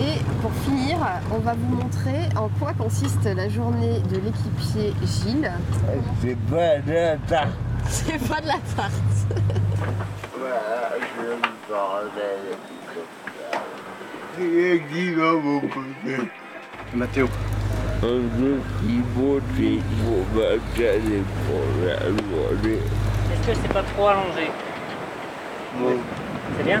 Et pour finir, on va vous montrer en quoi consiste la journée de l'équipier Gilles. C'est pas de la tarte. C'est pas de la tarte. voilà, Mathéo. Un pour la Est-ce que c'est pas trop allongé C'est bien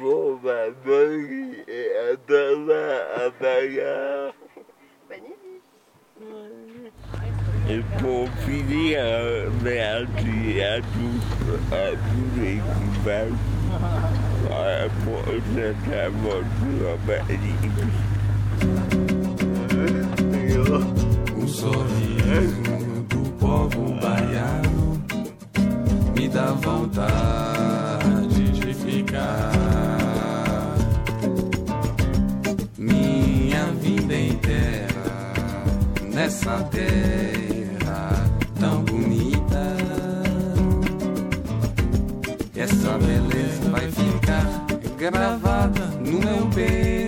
Bomba, bangue, eh, adama, apagar. E conferir a arte, a tudo, a tudo em conversa. A força da morte do O sorriso do povo baiano me dá vontade. nessa terra tão bonita. Essa beleza vai ficar gravada no meu peito.